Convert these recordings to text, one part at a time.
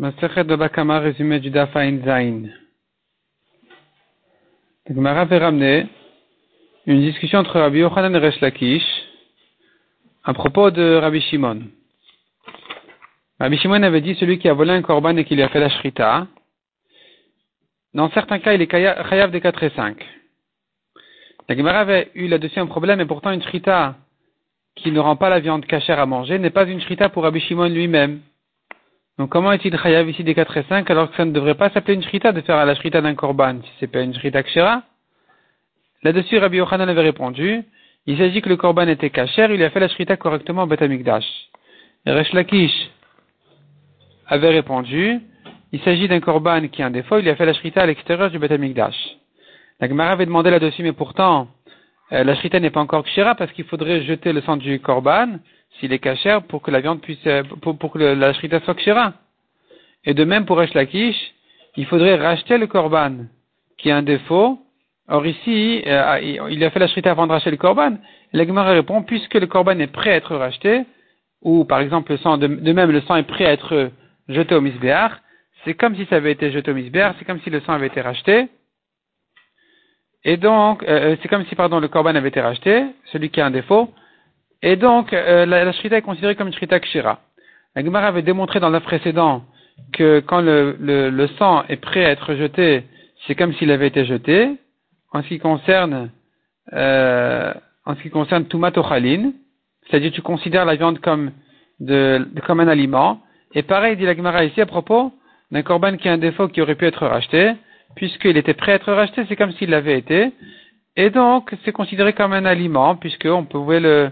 Masechet de Bakama, résumé du Dafain Zain. Le Gemara avait ramené une discussion entre Rabbi Yochanan et Resh Lakish à propos de Rabbi Shimon. Rabbi Shimon avait dit celui qui a volé un korban et qui lui a fait la shrita, dans certains cas, il est chayav des 4 et 5. La Gemara avait eu là-dessus un problème, et pourtant une shrita qui ne rend pas la viande cachère à manger n'est pas une shrita pour Rabbi Shimon lui-même. Donc comment est-il chayav ici des 4 et 5 alors que ça ne devrait pas s'appeler une shrita de faire la shrita d'un korban si c'est pas une shrita kshera Là-dessus, Rabbi Yochanan avait répondu, il s'agit que le korban était cachère, il a fait la shrita correctement au Beth Amikdash. Et Resh Lakish avait répondu, il s'agit d'un korban qui a un défaut, il a fait la shrita à l'extérieur du Beth Amikdash. La Gemara avait demandé là-dessus, mais pourtant, euh, la shrita n'est pas encore kshera parce qu'il faudrait jeter le sang du korban, s'il est cachère, pour que la viande puisse, euh, pour, que la shrita soit kshera. Et de même pour Resh Lakish, il faudrait racheter le korban qui a un défaut, Or ici, euh, il a fait la shrita avant de racheter le korban. La Gemara répond, puisque le korban est prêt à être racheté, ou par exemple de, même le sang est prêt à être jeté au misbéar, c'est comme si ça avait été jeté au misbéar, c'est comme si le sang avait été racheté. Et donc, euh, c'est comme si, pardon, le korban avait été racheté, celui qui a un défaut. Et donc, la, la shrita est considérée comme une shrita kshira. La Gemara avait démontré dans le précédent que quand le, le, le sang est prêt à être jeté, c'est comme s'il avait été jeté en ce qui concerne euh, en ce qui concerne c'est-à-dire tu considères la viande comme de, comme un aliment. Et pareil, dit la Gemara ici à propos d'un korban qui a un défaut qui aurait pu être racheté, puisqu'il était prêt à être racheté, c'est comme s'il l'avait été. Et donc, c'est considéré comme un aliment, puisqu'on pouvait le,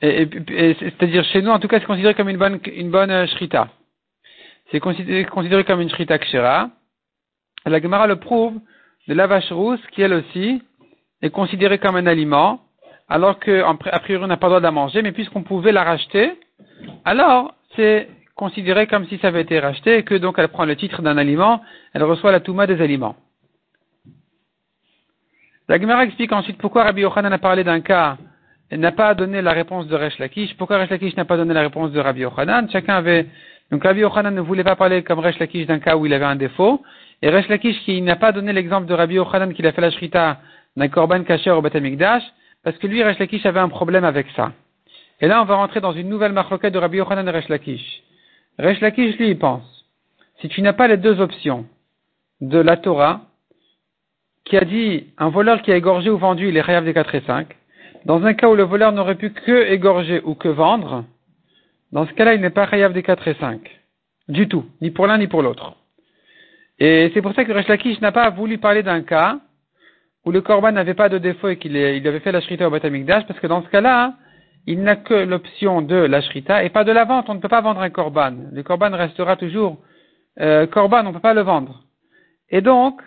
c'est-à-dire chez nous, en tout cas, c'est considéré comme une bonne, une bonne euh, shrita. C'est considéré, considéré comme une shrita kshera. La Gemara le prouve de la vache rousse qui elle aussi est considérée comme un aliment, alors qu'a priori on n'a pas le droit de la manger, mais puisqu'on pouvait la racheter, alors c'est considéré comme si ça avait été racheté et que donc elle prend le titre d'un aliment, elle reçoit la touma des aliments. La Gemara explique ensuite pourquoi Rabbi Yochanan a parlé d'un cas et n'a pas donné la réponse de Resh Lakish. Pourquoi Resh Lakish n'a pas donné la réponse de Rabbi Yochanan? Chacun avait donc Rabbi Yochanan ne voulait pas parler comme Resh Lakish d'un cas où il avait un défaut, et Resh Lakish qui n'a pas donné l'exemple de Rabbi Yochanan qu'il a fait la shrita d'un korban kacher au Batamikdash, parce que lui, Resh Lakish avait un problème avec ça. Et là, on va rentrer dans une nouvelle marloquette de Rabbi Yochanan et Resh Lakish. Resh Lakish, lui, il pense, si tu n'as pas les deux options de la Torah, qui a dit un voleur qui a égorgé ou vendu, il est des 4 et 5, dans un cas où le voleur n'aurait pu que égorger ou que vendre, dans ce cas-là, il n'est pas réel des 4 et 5. Du tout, ni pour l'un ni pour l'autre. Et c'est pour ça que Resh Lakish n'a pas voulu parler d'un cas où le korban n'avait pas de défaut et qu'il avait fait la shrita au Batamikdash, parce que dans ce cas-là, il n'a que l'option de la shrita et pas de la vente. On ne peut pas vendre un korban. Le korban restera toujours euh, korban, on ne peut pas le vendre. Et donc,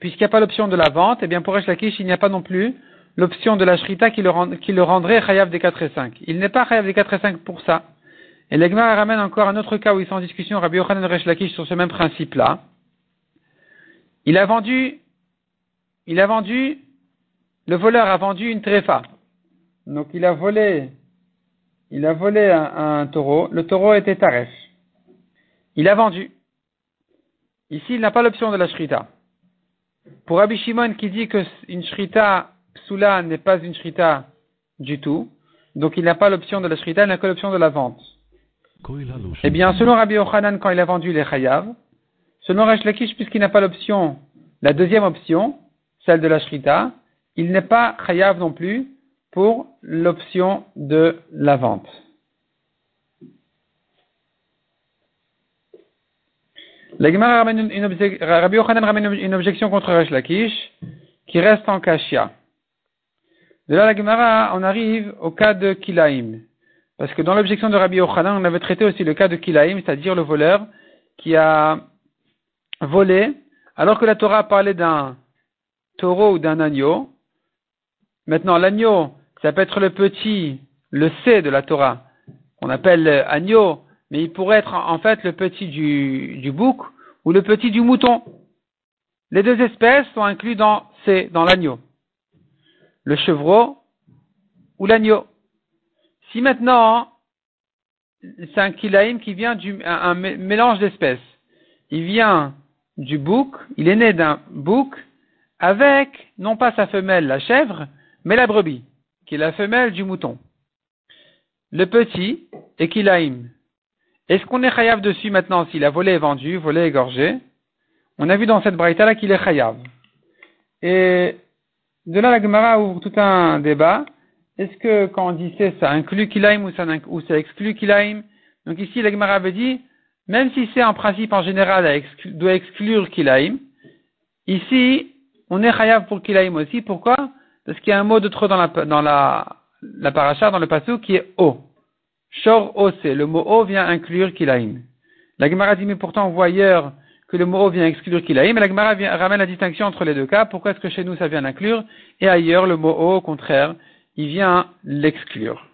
puisqu'il n'y a pas l'option de la vente, eh bien pour Resh Lakish, il n'y a pas non plus l'option de la shrita qui le, qui le rendrait chayav des 4 et 5. Il n'est pas chayav des 4 et 5 pour ça. Et l'Egma ramène encore un autre cas où ils sont en discussion, Rabbi Yochanan Resh sur ce même principe-là. Il a vendu, il a vendu, le voleur a vendu une tréfa. Donc il a volé, il a volé un, taureau. Le taureau était taref. Il a vendu. Ici, il n'a pas l'option de la shrita. Pour Rabbi Shimon qui dit que une shrita soula n'est pas une shrita du tout, donc il n'a pas l'option de la shrita, il n'a que l'option de la vente. Eh bien, selon Rabbi Yochanan, quand il a vendu les chayav, selon Resh Lakish, puisqu'il n'a pas l'option, la deuxième option, celle de la shrita, il n'est pas chayav non plus pour l'option de la vente. ramène une, Rabbi Yochanan ramène une objection contre Resh Lakish qui reste en kashia. De là, la Gemara, on arrive au cas de Kilaim. Parce que dans l'objection de Rabbi Yochanan, on avait traité aussi le cas de Kilaim, c'est-à-dire le voleur qui a volé, alors que la Torah parlait d'un taureau ou d'un agneau. Maintenant, l'agneau, ça peut être le petit, le C de la Torah, qu'on appelle agneau, mais il pourrait être en fait le petit du, du bouc ou le petit du mouton. Les deux espèces sont inclus dans C, dans l'agneau. Le chevreau ou l'agneau. Si maintenant c'est un kilaïm qui vient du, mélange d'espèces. Il vient du bouc, il est né d'un bouc avec, non pas sa femelle, la chèvre, mais la brebis, qui est la femelle du mouton. Le petit est kilaïm. Est-ce qu'on est chayav dessus maintenant si la volée est vendue, volée égorgée? On a vu dans cette braïta là qu'il est chayav. Et de là, la Gemara ouvre tout un débat. Est-ce que quand on dit c'est, ça inclut kilaim ou ça, ou ça exclut kilaim? Donc ici, la Gemara avait dit, même si c'est un principe en général, doit exclure kilaim, ici, on est chayav pour kilaim aussi. Pourquoi? Parce qu'il y a un mot de trop dans la, dans la, la paracha, dans le passage qui est o. Shor o, le mot o vient inclure kilaim. La Gemara dit, mais pourtant, on voit ailleurs que le mot vient exclure kilaïm, mais la Gemara ramène la distinction entre les deux cas. Pourquoi est-ce que chez nous ça vient l'inclure? Et ailleurs le mot au contraire, il vient l'exclure.